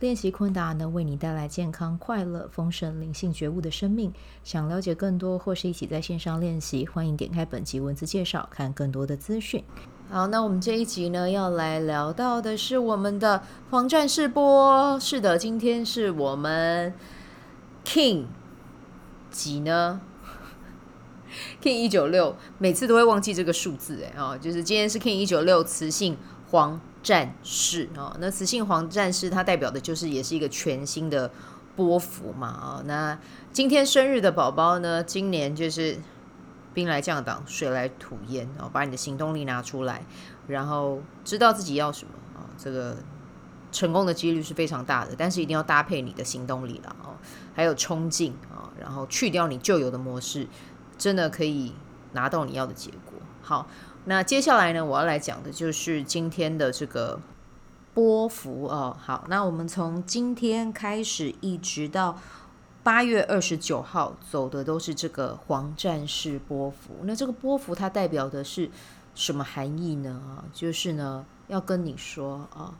练习昆达能为你带来健康、快乐、丰盛、灵性觉悟的生命。想了解更多或是一起在线上练习，欢迎点开本集文字介绍，看更多的资讯。好，那我们这一集呢，要来聊到的是我们的黄战士波。是的，今天是我们 King 几呢？King 一九六，每次都会忘记这个数字哎啊，就是今天是 King 一九六，雌性黄。战士啊，那雌性黄战士，它代表的就是也是一个全新的波幅嘛啊。那今天生日的宝宝呢，今年就是兵来将挡，水来土掩哦，把你的行动力拿出来，然后知道自己要什么啊，这个成功的几率是非常大的，但是一定要搭配你的行动力了哦，还有冲劲啊，然后去掉你旧有的模式，真的可以拿到你要的结果。好。那接下来呢，我要来讲的就是今天的这个波幅哦。好，那我们从今天开始一直到八月二十九号走的都是这个黄战士波幅。那这个波幅它代表的是什么含义呢？啊，就是呢要跟你说啊。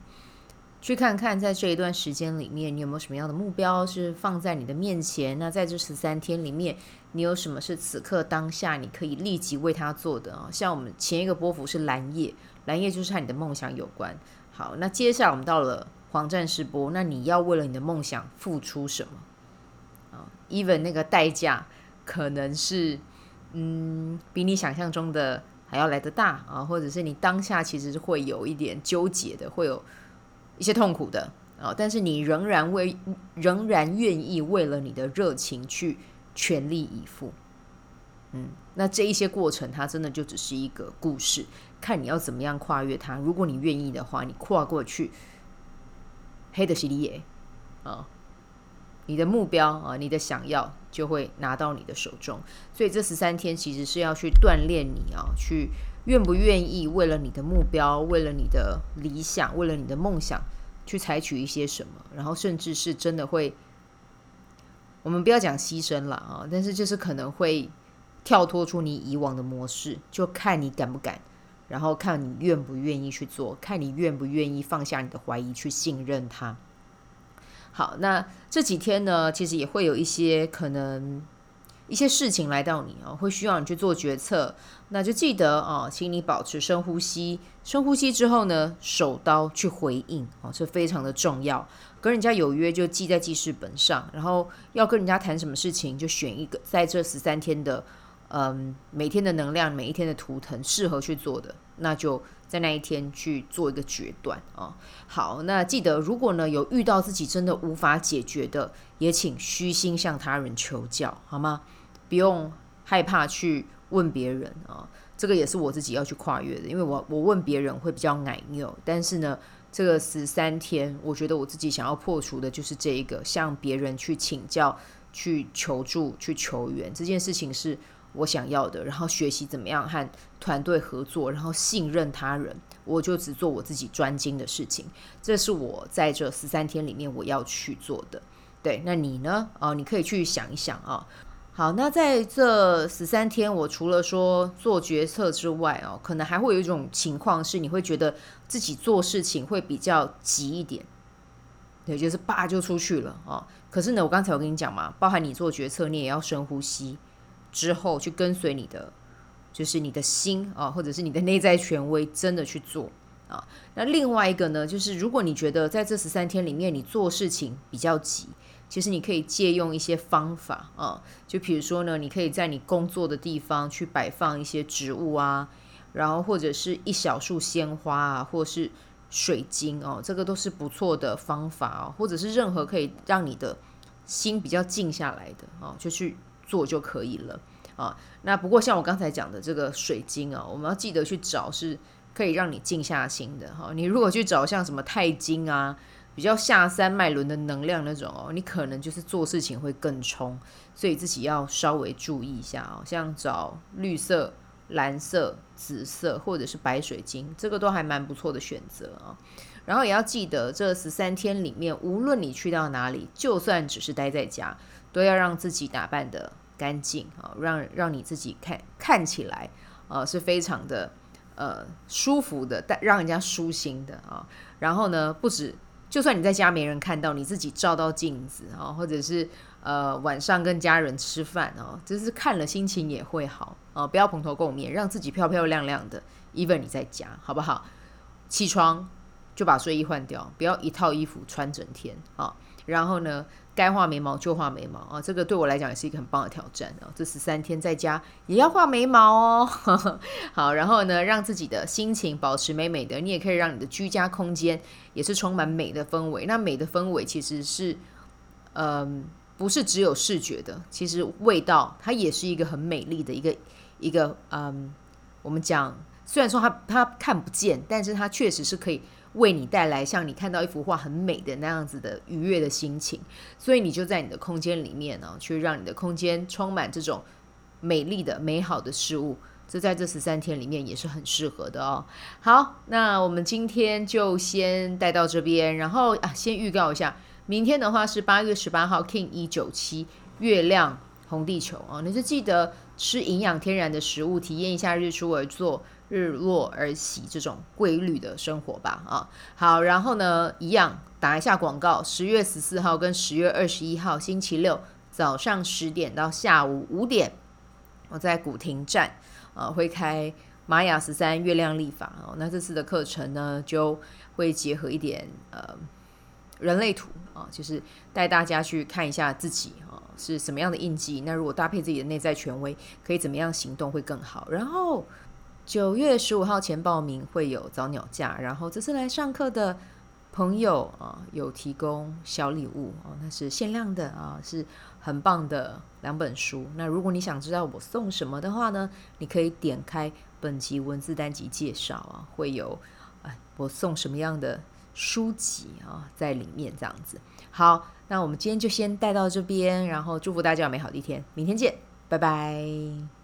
去看看，在这一段时间里面，你有没有什么样的目标是放在你的面前？那在这十三天里面，你有什么是此刻当下你可以立即为他做的啊？像我们前一个波幅是蓝夜，蓝夜就是和你的梦想有关。好，那接下来我们到了黄战士波，那你要为了你的梦想付出什么啊？Even 那个代价可能是，嗯，比你想象中的还要来得大啊，或者是你当下其实是会有一点纠结的，会有。一些痛苦的啊，但是你仍然为仍然愿意为了你的热情去全力以赴，嗯，那这一些过程它真的就只是一个故事，看你要怎么样跨越它。如果你愿意的话，你跨过去，黑的西里耶啊，你的目标啊，你的想要就会拿到你的手中。所以这十三天其实是要去锻炼你啊，去。愿不愿意为了你的目标，为了你的理想，为了你的梦想，去采取一些什么？然后甚至是真的会，我们不要讲牺牲了啊，但是就是可能会跳脱出你以往的模式，就看你敢不敢，然后看你愿不愿意去做，看你愿不愿意放下你的怀疑，去信任他。好，那这几天呢，其实也会有一些可能。一些事情来到你啊，会需要你去做决策，那就记得啊，请你保持深呼吸，深呼吸之后呢，手刀去回应哦，这非常的重要。跟人家有约就记在记事本上，然后要跟人家谈什么事情，就选一个在这十三天的嗯每天的能量，每一天的图腾适合去做的，那就在那一天去做一个决断啊。好，那记得如果呢有遇到自己真的无法解决的，也请虚心向他人求教，好吗？不用害怕去问别人啊，这个也是我自己要去跨越的，因为我我问别人会比较矮拗，但是呢，这个十三天，我觉得我自己想要破除的就是这一个向别人去请教、去求助、去求援这件事情是我想要的，然后学习怎么样和团队合作，然后信任他人，我就只做我自己专精的事情，这是我在这十三天里面我要去做的。对，那你呢？啊，你可以去想一想啊。好，那在这十三天，我除了说做决策之外哦，可能还会有一种情况是，你会觉得自己做事情会比较急一点，对，就是叭就出去了啊、可是呢，我刚才我跟你讲嘛，包含你做决策，你也要深呼吸，之后去跟随你的，就是你的心啊，或者是你的内在权威，真的去做啊。那另外一个呢，就是如果你觉得在这十三天里面，你做事情比较急。其实你可以借用一些方法啊，就比如说呢，你可以在你工作的地方去摆放一些植物啊，然后或者是一小束鲜花啊，或者是水晶哦，这个都是不错的方法啊，或者是任何可以让你的心比较静下来的啊，就去做就可以了啊。那不过像我刚才讲的这个水晶啊，我们要记得去找是可以让你静下心的哈。你如果去找像什么钛金啊。比较下三脉轮的能量那种哦，你可能就是做事情会更冲，所以自己要稍微注意一下哦。像找绿色、蓝色、紫色或者是白水晶，这个都还蛮不错的选择啊。然后也要记得，这十三天里面，无论你去到哪里，就算只是待在家，都要让自己打扮得干净啊，让让你自己看看起来呃是非常的呃舒服的，但让人家舒心的啊。然后呢，不止。就算你在家没人看到，你自己照到镜子啊，或者是呃晚上跟家人吃饭哦，就是看了心情也会好啊。不要蓬头垢面，让自己漂漂亮亮的。even 你在家，好不好？起床就把睡衣换掉，不要一套衣服穿整天啊。然后呢，该画眉毛就画眉毛啊，这个对我来讲也是一个很棒的挑战啊。这十三天在家也要画眉毛哦。好，然后呢，让自己的心情保持美美的。你也可以让你的居家空间也是充满美的氛围。那美的氛围其实是，嗯、不是只有视觉的，其实味道它也是一个很美丽的一个一个，嗯、我们讲虽然说它它看不见，但是它确实是可以。为你带来像你看到一幅画很美的那样子的愉悦的心情，所以你就在你的空间里面呢，去让你的空间充满这种美丽的、美好的事物。这在这十三天里面也是很适合的哦。好，那我们今天就先带到这边，然后啊，先预告一下，明天的话是八月十八号，King 一九七月亮红地球啊，你就记得吃营养天然的食物，体验一下日出而作。日落而息这种规律的生活吧，啊，好，然后呢，一样打一下广告，十月十四号跟十月二十一号星期六早上十点到下午五点，我在古亭站，呃，会开玛雅十三月亮历法哦，那这次的课程呢，就会结合一点呃人类图啊，就是带大家去看一下自己啊是什么样的印记，那如果搭配自己的内在权威，可以怎么样行动会更好，然后。九月十五号前报名会有早鸟价，然后这次来上课的朋友啊，有提供小礼物哦，那是限量的啊，是很棒的两本书。那如果你想知道我送什么的话呢，你可以点开本集文字单集介绍啊，会有啊我送什么样的书籍啊在里面这样子。好，那我们今天就先带到这边，然后祝福大家有美好的一天，明天见，拜拜。